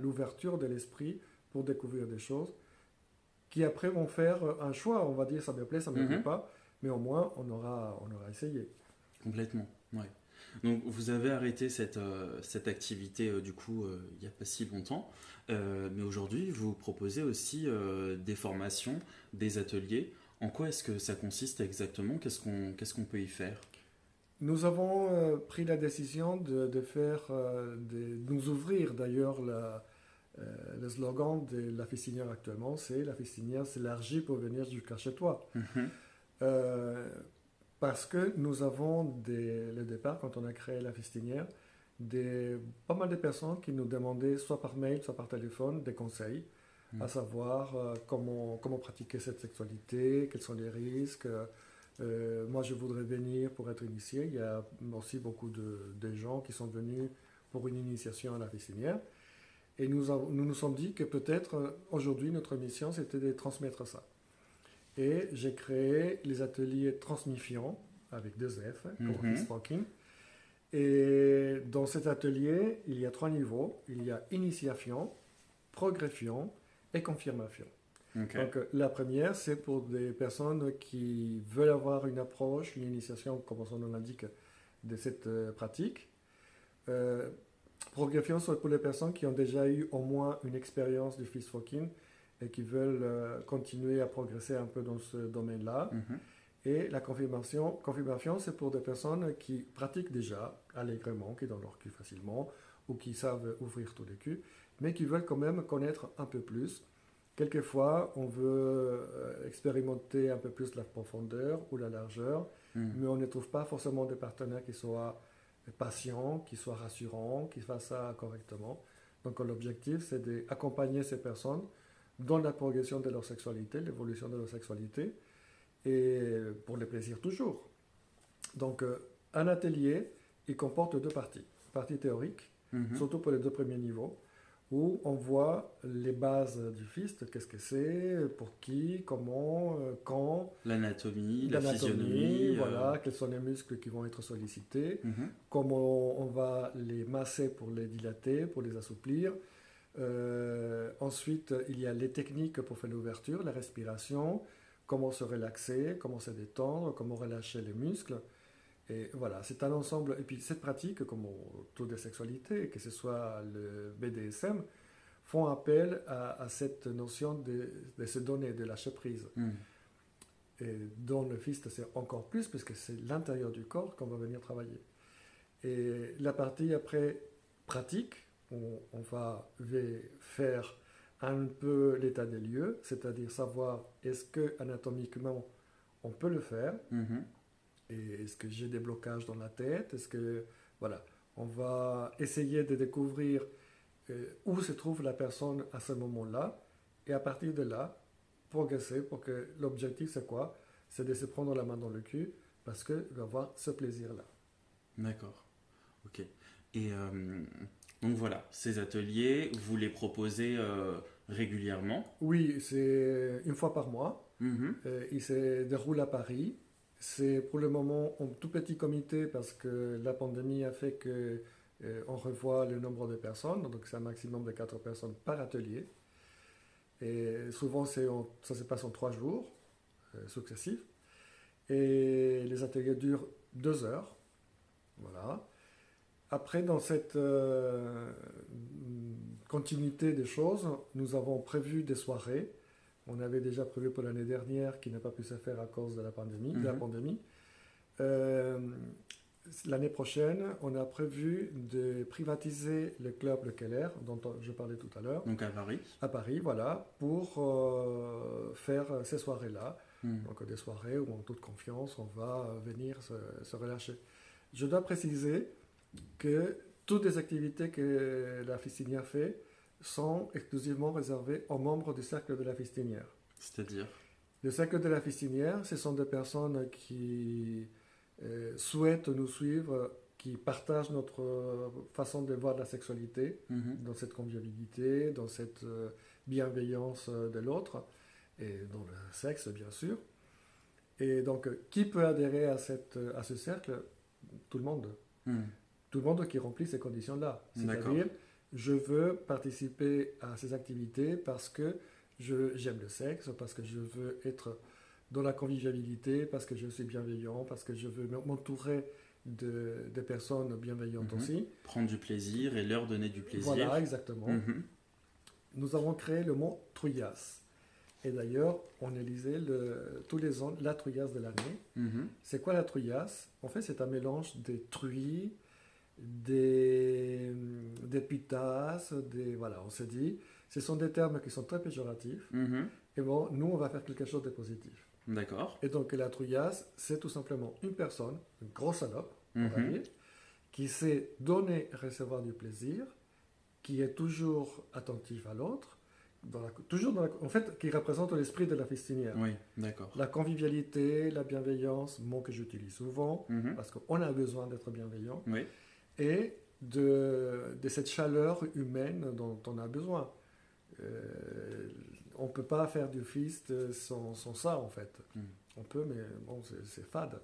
l'ouverture de l'esprit pour découvrir des choses qui après vont faire euh, un choix. On va dire ça me plaît, ça ne me plaît mhm. pas, mais au moins on aura, on aura essayé. Complètement, ouais. Donc vous avez arrêté cette, euh, cette activité du coup il n'y a pas si longtemps, mais aujourd'hui vous proposez aussi des formations, des ateliers. En quoi est-ce que ça consiste exactement? Qu'est-ce qu'on qu'est-ce qu'on peut y faire? Nous avons euh, pris la décision de, faire, euh, de, nous ouvrir d'ailleurs euh, le slogan de la fistinière actuellement, c'est la fistinière s'élargit pour venir jusqu'à chez toi. Mhm. parce que nous avons, dès le départ, quand on a créé la fistinière, des, pas mal de personnes qui nous demandaient, soit par mail, soit par téléphone, des conseils, mhm. à savoir comment, comment pratiquer cette sexualité, quels sont les risques euh, moi, je voudrais venir pour être initié. Il y a aussi beaucoup de, gens qui sont venus pour une initiation à la piscinière. Et nous, nous nous sommes dit que peut-être euh, aujourd'hui, notre mission, c'était de transmettre ça. Et j'ai créé les ateliers transmifiants avec deux F pour mm Et dans cet atelier, il y a trois niveaux. Il y a initiation, progression et confirmation. Donc, euh, la première, c'est pour des personnes qui veulent avoir une approche, une initiation, comme son nom l'indique, de cette euh, pratique. Euh, progression, c'est pour les personnes qui ont déjà eu au moins une expérience du fist walking et qui veulent euh, continuer à progresser un peu dans ce domaine-là. Mhm. Et la confirmation, confirmation c'est pour des personnes qui pratiquent déjà allègrement, qui donnent leur cul facilement, ou qui savent ouvrir tous les culs, mais qui veulent quand même connaître un peu plus. Quelquefois, on veut euh, expérimenter un peu plus la profondeur ou la largeur, Hmm. mais on ne trouve pas forcément des partenaires qui soient patients, qui soient rassurants, qui fassent ça correctement. Donc l'objectif, c'est d'accompagner ces personnes dans la progression de leur sexualité, l'évolution de leur sexualité, et pour les plaisirs toujours. Donc euh, un atelier, il comporte deux parties. Partie théorique, Mhm. surtout pour les deux premiers niveaux, où on voit les bases du fist, qu'est-ce que c'est, pour qui, comment, euh, quand, L'anatomie, la physionomie. euh, voilà, quels sont les muscles qui vont être sollicités, mhm. comment on va les masser pour les dilater, pour les assouplir. Euh, ensuite, il y a les techniques pour faire l'ouverture, la respiration, comment se relaxer, comment se détendre, comment relâcher les muscles. Et voilà, c'est un ensemble. Et puis cette pratique, comme autour des sexualités, que ce soit le BDSM, font appel à, à cette notion de, de se donner, de lâcher prise. Mhm. Et dans le fist, c'est encore plus, puisque c'est l'intérieur du corps qu'on va venir travailler. Et la partie après pratique, on, on va faire un peu l'état des lieux, c'est-à-dire savoir est-ce que anatomiquement on peut le faire, et est-ce que j'ai des blocages dans la tête, est-ce que voilà, on va essayer de découvrir euh, où se trouve la personne à ce moment-là, et à partir de là, progresser pour que l'objectif c'est quoi? C'est de se prendre la main dans le cul parce qu'il va avoir ce plaisir-là. D'accord. Ok. Et euh, donc voilà, ces ateliers, vous les proposez euh, régulièrement? Oui, c'est une fois par mois. Euh, il se déroule à Paris. C'est pour le moment un tout petit comité parce que la pandémie a fait que euh, on revoit le nombre de personnes, donc c'est un maximum de 4 personnes par atelier. Et souvent, en- ça se passe en 3 jours euh, successifs. Et les ateliers durent 2 heures. Voilà. Après, dans cette euh, continuité des choses, nous avons prévu des soirées on avait déjà prévu pour l'année dernière qui n'a pas pu se faire à cause de la pandémie. de la Mhm. pandémie. Euh, l'année prochaine, on a prévu de privatiser le club Le Keller, dont je parlais tout à l'heure, Donc à Paris. à Paris, voilà, pour euh, faire ces soirées-là. Mhm. Donc des soirées où en toute confiance, on va venir se, se relâcher. Je dois préciser que toutes les activités que la fistinière fait sont exclusivement réservées aux membres du cercle de la fistinière. C'est-à-dire Le cercle de la fistinière, ce sont des personnes qui euh, souhaitent nous suivre, qui partagent notre façon de voir la sexualité, Mhm. dans cette convivialité, dans cette euh, bienveillance euh, de l'autre, et dans le sexe, bien sûr. Et donc, qui peut adhérer à, cette, à ce cercle? Tout le monde. Mhm. Tout le monde qui remplit ces conditions-là. D'accord. C'est-à-dire, je veux participer à ces activités parce que je- j'aime le sexe, parce que je veux être dans la convivialité, parce que je suis bienveillant, parce que je veux m'entourer de, de personnes bienveillantes Mhm. aussi. Prendre du plaisir et leur donner du plaisir. Voilà, exactement. Mhm. Nous avons créé le mot trouillasse. Et d'ailleurs, on élisait le- tous les ans la trouillasse de l'année. Mhm. C'est quoi la trouillasse En fait, c'est un mélange des truies, des, des putasses, des... Voilà, on s'est dit, ce sont des termes qui sont très péjoratifs. Mhm. Et bon, nous, on va faire quelque chose de positif. D'accord. Et donc, la trouillasse, c'est tout simplement une personne, une grosse salope, on va Mhm. dire, qui sait donner et recevoir du plaisir, qui est toujours attentive à l'autre, dans la- toujours dans la- en fait, qui représente l'esprit de la fistinière. Oui, d'accord. La convivialité, la bienveillance, mot que j'utilise souvent, Mhm. parce qu'on a besoin d'être bienveillant, Oui. Et de, de cette chaleur humaine dont on a besoin. Euh, on ne peut pas faire du fist sans, sans ça, en fait. Mm. On peut, mais bon, c'est fade.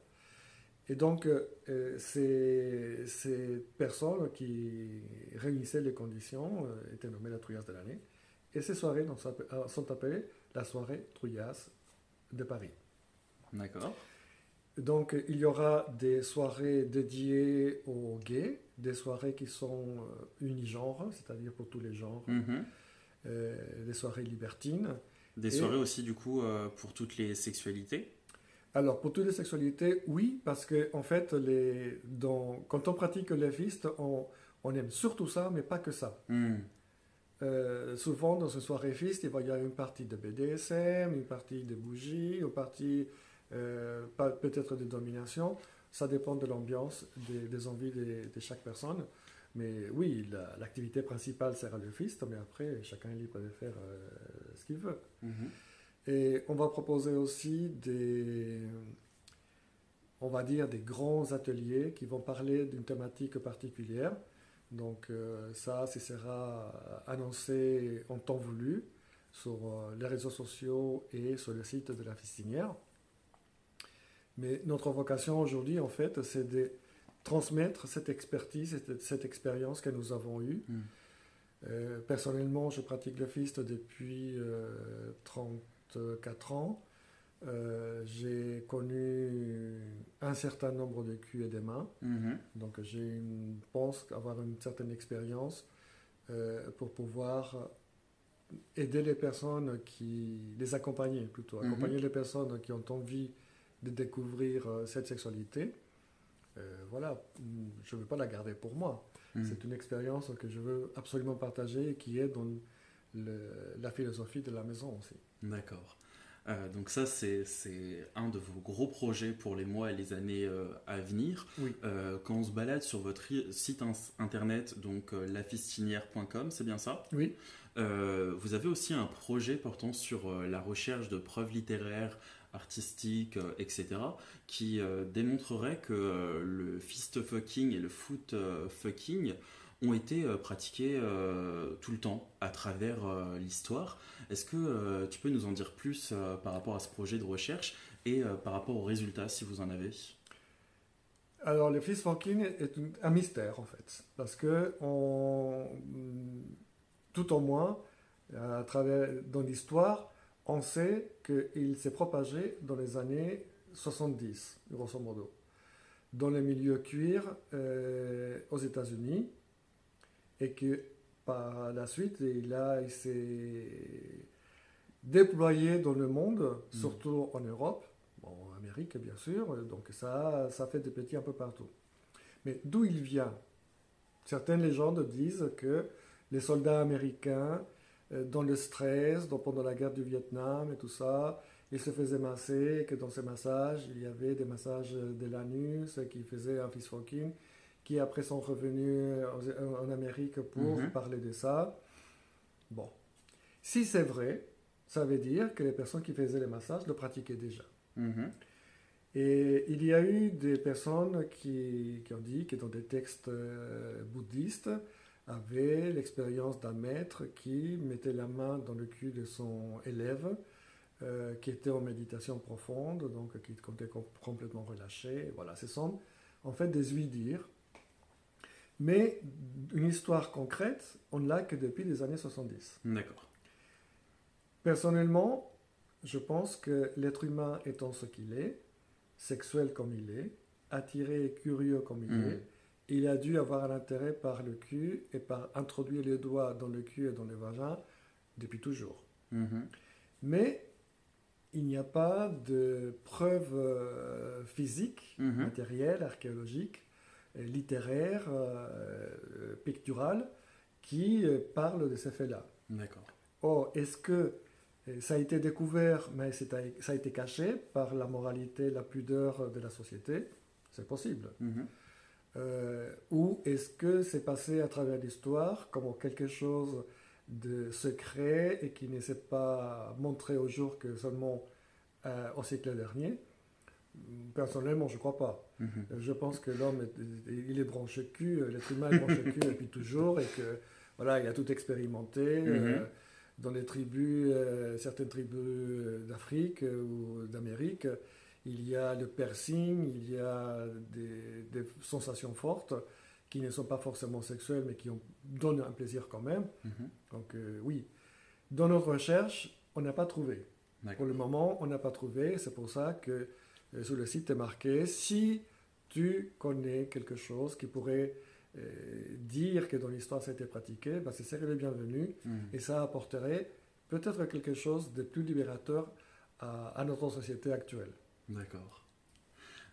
Et donc, euh, ces, ces personnes qui réunissaient les conditions euh, étaient nommées la trouillasse de l'année. Et ces soirées donc, sont appelées la soirée trouillasse de Paris. D'accord. Donc, il y aura des soirées dédiées aux gays, des soirées qui sont euh, unigenres, c'est-à-dire pour tous les genres, Mhm. euh, des soirées libertines. Des Et- soirées aussi, du coup, euh, pour toutes les sexualités? Alors, pour toutes les sexualités, oui, parce que en fait, les, dans, quand on pratique le fist, on, On aime surtout ça, mais pas que ça. Hmm. Euh, souvent, dans une soirée fist, il va y avoir une partie de BDSM, une partie de bougies, une partie euh, peut-être de domination. Ça dépend de l'ambiance, des, des envies de, de chaque personne. Mais oui, la- l'activité principale sera le fist, mais après, chacun est libre de faire euh, ce qu'il veut. Mhm. Et on va proposer aussi des, on va dire, des grands ateliers qui vont parler d'une thématique particulière. Donc euh, ça, ce sera annoncé en temps voulu sur euh, les réseaux sociaux et sur le site de la fistinière. Mais notre vocation aujourd'hui, en fait, c'est de transmettre cette expertise, cette, cette expérience que nous avons eue. Mm. Euh, personnellement, je pratique le fist depuis euh, 34 ans. Euh, j'ai connu un certain nombre de culs et des mains. Mhm. Donc, je pense avoir une certaine expérience euh, pour pouvoir aider les personnes qui. les accompagner plutôt. Mhm. Accompagner les personnes qui ont envie de découvrir euh, cette sexualité. Euh, voilà, je ne veux pas la garder pour moi. Mhm. C'est une expérience que je veux absolument partager et qui est dans le- la philosophie de la maison aussi. D'accord. Euh, donc ça, c'est un de vos gros projets pour les mois et les années euh, à venir. Oui. Quand on se balade sur votre site internet, donc lafistinière.com, c'est bien ça? Oui, Vous avez aussi un projet portant sur la recherche de preuves littéraires, artistiques, euh, etc., qui euh, démontrerait que euh, le fist fucking et le foot fucking ont été pratiqués tout le temps à travers l'histoire. Est-ce que tu peux nous en dire plus par rapport à ce projet de recherche et par rapport aux résultats si vous en avez? Alors, le fist fucking est un mystère en fait, parce que on, tout au moins, à travers dans l'histoire, on sait qu'il s'est propagé dans les années 70, grosso modo, dans les milieux cuir euh, aux États-Unis, et que par la suite, il, a, il s'est déployé dans le monde, surtout en Europe, bon, en Amérique bien sûr, donc ça, ça fait des petits un peu partout. Mais d'où il vient? Certaines légendes disent que les soldats américains, dans le stress, donc pendant la guerre du Vietnam et tout ça, ils se faisaient masser, et que dans ces massages, il y avait des massages de l'anus, qui faisaient un fist fucking, qui après sont revenus en Amérique pour Mhm. parler de ça. Bon. Si c'est vrai, ça veut dire que les personnes qui faisaient les massages le pratiquaient déjà. Mhm. Et il y a eu des personnes qui, qui ont dit que dans des textes euh, bouddhistes, avaient l'expérience d'un maître qui mettait la main dans le cul de son élève, euh, qui était en méditation profonde, donc qui était com- complètement relâché. Voilà, ce sont en fait des ouï-dire. Mais une histoire concrète, on ne l'a que depuis les années 70. D'accord. Personnellement, je pense que l'être humain étant ce qu'il est, sexuel comme il est, attiré et curieux comme il Mhm. est, il a dû avoir un intérêt par le cul et par introduire les doigts dans le cul et dans le vagin depuis toujours. Mhm. Mais il n'y a pas de preuves euh, physiques, Mhm. matérielles, archéologiques, euh, littéraires, euh, picturales, qui euh, parlent de ces faits-là. D'accord. Or, est-ce que euh, ça a été découvert, mais ça a été caché par la moralité, la pudeur de la société? C'est possible. Mhm. Euh, ou est-ce que c'est passé à travers l'histoire comme quelque chose de secret et qui ne s'est pas montré au jour que seulement euh, au siècle dernier? Personnellement, je ne crois pas. Mhm. Euh, Je pense que l'homme, est- il est branché cul, euh, l'être humain est branché cul *laughs* depuis toujours et que voilà, il a tout expérimenté. euh, Mhm. dans les tribus, euh, certaines tribus euh, d'Afrique euh, ou d'Amérique, il y a le piercing, il y a des, des sensations fortes qui ne sont pas forcément sexuelles mais qui ont, donnent un plaisir quand même. Mhm. Donc euh, oui, dans notre recherche, on n'a pas trouvé. Pour le moment, on n'a pas trouvé. C'est pour ça que euh, sur le site est marqué si tu connais quelque chose qui pourrait euh, dire que dans l'histoire ça a été pratiqué, ben, c'est serait le bienvenu Mhm. et ça apporterait peut-être quelque chose de plus libérateur à, à notre société actuelle. D'accord.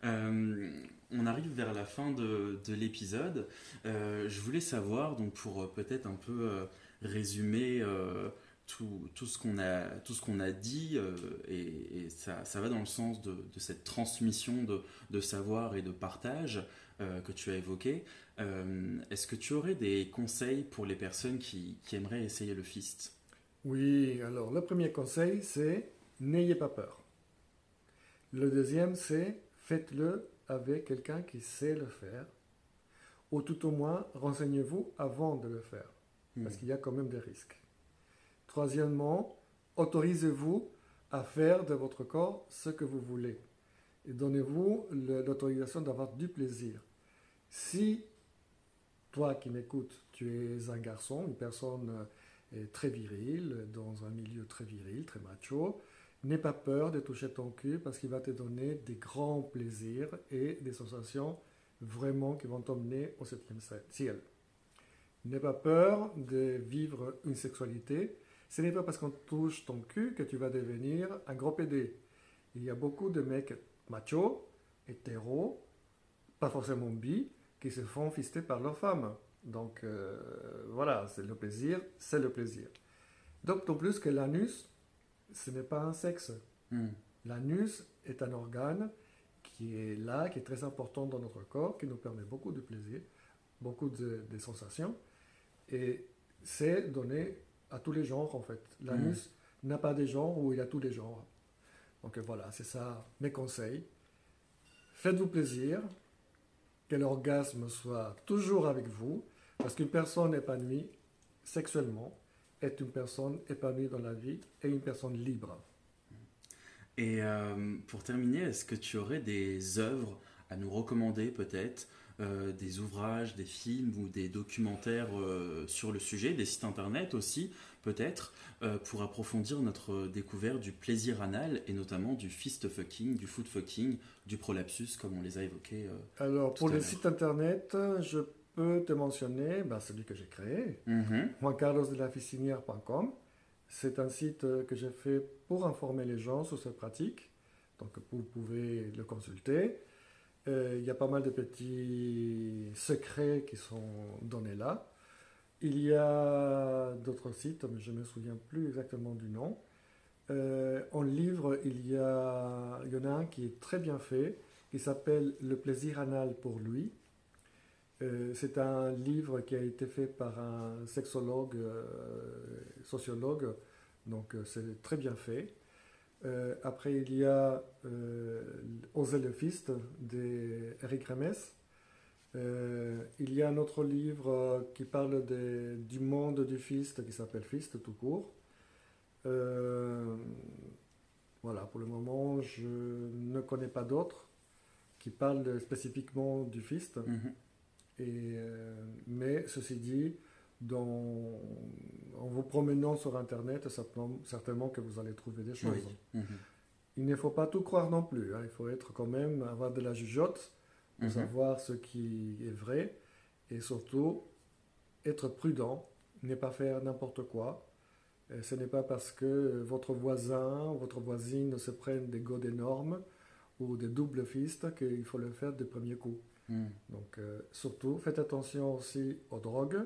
on arrive vers la fin de, l'épisode. je voulais savoir, donc pour peut-être un peu résumer tout, tout, ce qu'on a, a dit, et, ça, ça, va dans le sens de, de cette transmission de, de, savoir et de partage que tu as évoqué. Est-ce que tu aurais des conseils pour les personnes qui, qui aimeraient essayer le fist? Oui, alors le premier conseil, c'est n'ayez pas peur. Le deuxième, c'est faites-le avec quelqu'un qui sait le faire, ou tout au moins renseignez-vous avant de le faire, parce hmm. qu'il y a quand même des risques. Troisièmement, autorisez-vous à faire de votre corps ce que vous voulez, et donnez-vous l'autorisation d'avoir du plaisir. Si toi qui m'écoutes, tu es un garçon, une personne très viril, dans un milieu très viril, très macho. N'aie pas peur de toucher ton cul parce qu'il va te donner des grands plaisirs et des sensations vraiment qui vont t'emmener au septième ciel. N'aie pas peur de vivre une sexualité. Ce n'est pas parce qu'on touche ton cul que tu vas devenir un gros PD. Il y a beaucoup de mecs machos, hétéros, pas forcément bi, qui se font fister par leurs femmes. Donc euh, voilà, c'est le plaisir, c'est le plaisir. D'autant plus que l'anus, ce n'est pas un sexe. Hmm. L'anus est un organe qui est là, qui est très important dans notre corps, qui nous permet beaucoup de plaisir, beaucoup de, sensations. Et c'est donné à tous les genres en fait. L'anus hmm. n'a pas des genres où il a tous les genres. Donc voilà, c'est ça mes conseils. Faites-vous plaisir, que l'orgasme soit toujours avec vous, parce qu'une personne épanouie sexuellement est une personne épanouie dans la vie et une personne libre. Et euh, pour terminer, est-ce que tu aurais des œuvres à nous recommander peut-être euh, des ouvrages, des films ou des documentaires euh, sur le sujet, des sites internet aussi peut-être, pour approfondir notre découverte du plaisir anal et notamment du fist fucking, du foot fucking, du prolapsus comme on les a évoqués. Alors pour les sites internet, je peux te mentionner ben, celui que j'ai créé, mm -hmm. C'est un site que j'ai fait pour informer les gens sur cette pratique. Donc vous pouvez le consulter. Euh, il y a pas mal de petits secrets qui sont donnés là. Il y a d'autres sites, mais je ne me souviens plus exactement du nom. Euh, en livre, il y, a, il y en a un qui est très bien fait, qui s'appelle Le plaisir anal pour lui. Euh, c'est un livre qui a été fait par un sexologue, euh, sociologue, donc euh, c'est très bien fait. après, il y a Oser le fist d'Eric Remes. il y a un autre livre qui parle du monde du fist qui s'appelle Fist tout court. voilà, pour le moment, je ne connais pas d'autres qui parlent spécifiquement du fist. Mhm. Et, euh, mais ceci dit, dans, en vous promenant sur Internet, certainement que vous allez trouver des choses. Mhm. Il ne faut pas tout croire non plus. Hein. Il faut être quand même, avoir de la jugeote pour mhm. savoir ce qui est vrai et surtout être prudent, ne pas faire n'importe quoi. Et ce n'est pas parce que votre voisin ou votre voisine se prennent des godes énormes ou des doubles fistes qu'il faut le faire du premier coup. Hmm. Donc, euh, surtout, faites attention aussi aux drogues.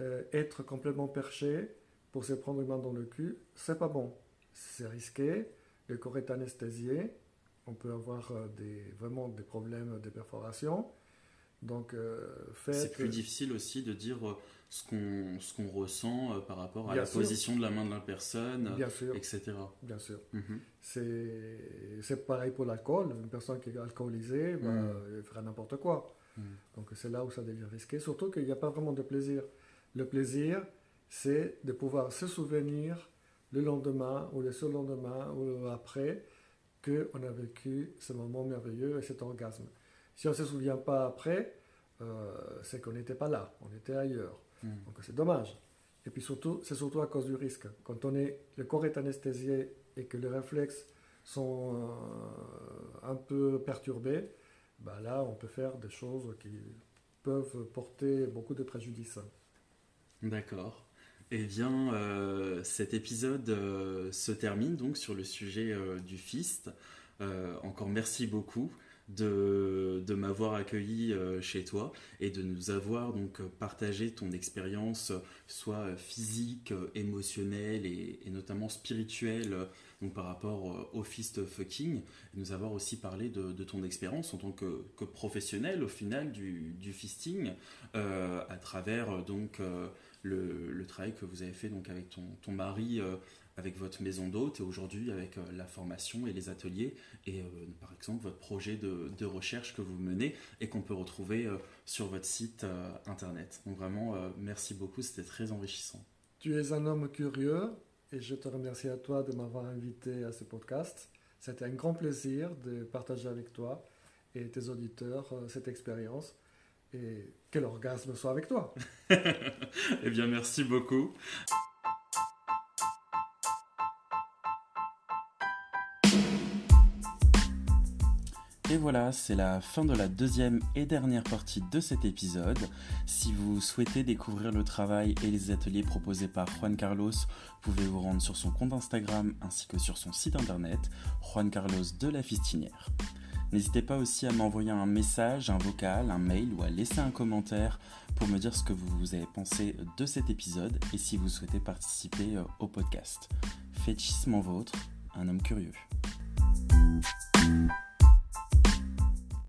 Euh, être complètement perché pour se prendre une main dans le cul, c'est pas bon. C'est risqué. Le corps est anesthésié. On peut avoir euh, vraiment des problèmes de perforation. Donc, C'est plus difficile aussi de dire ce qu'on ce qu'on ressent par rapport à la position de la main de la personne, Bien sûr. etc. Bien sûr. Mhm. C'est pareil pour l'alcool. Une personne qui est alcoolisée va mhm. faire n'importe quoi. Mhm. Donc c'est là où ça devient risqué. Surtout qu'il n'y a pas vraiment de plaisir. Le plaisir, c'est de pouvoir se souvenir le lendemain ou le surlendemain ou après qu'on a vécu ce moment merveilleux et cet orgasme. Si on ne se souvient pas après, euh, c'est qu'on n'était pas là, on était ailleurs. Hmm. Donc c'est dommage. Et puis surtout, c'est surtout à cause du risque. Quand on est, le corps est anesthésié et que les réflexes sont euh, un peu perturbés, bah là, on peut faire des choses qui peuvent porter beaucoup de préjudice. D'accord. Eh bien, euh, cet épisode euh, se termine donc sur le sujet du fist. encore merci beaucoup de, m'avoir accueilli chez toi et de nous avoir donc partagé ton expérience, soit physique, émotionnelle et, notamment spirituelle donc par rapport au fist fucking, et nous avoir aussi parlé de, ton expérience en tant que, professionnel au final du, fisting, euh, à travers euh, donc euh, le, travail que vous avez fait donc avec ton mari avec votre maison d'hôte et aujourd'hui avec la formation et les ateliers et par exemple votre projet de, de, recherche que vous menez et qu'on peut retrouver sur votre site internet. Donc vraiment, merci beaucoup, c'était très enrichissant. Tu es un homme curieux, et je te remercie à toi de m'avoir invité à ce podcast. C'était un grand plaisir de partager avec toi et tes auditeurs euh, cette expérience. Et quel orgasme soit avec toi. *laughs* eh bien, merci beaucoup. Et voilà, c'est la fin de la deuxième et dernière partie de cet épisode. Si vous souhaitez découvrir le travail et les ateliers proposés par Juan Carlos, vous pouvez vous rendre sur son compte Instagram ainsi que sur son site internet, Juan Carlos de la Fistinière. N'hésitez pas aussi à m'envoyer un message, un vocal, un mail ou à laisser un commentaire pour me dire ce que vous avez pensé de cet épisode et si vous souhaitez participer euh, au podcast. Fétichisme vôtre, un homme curieux.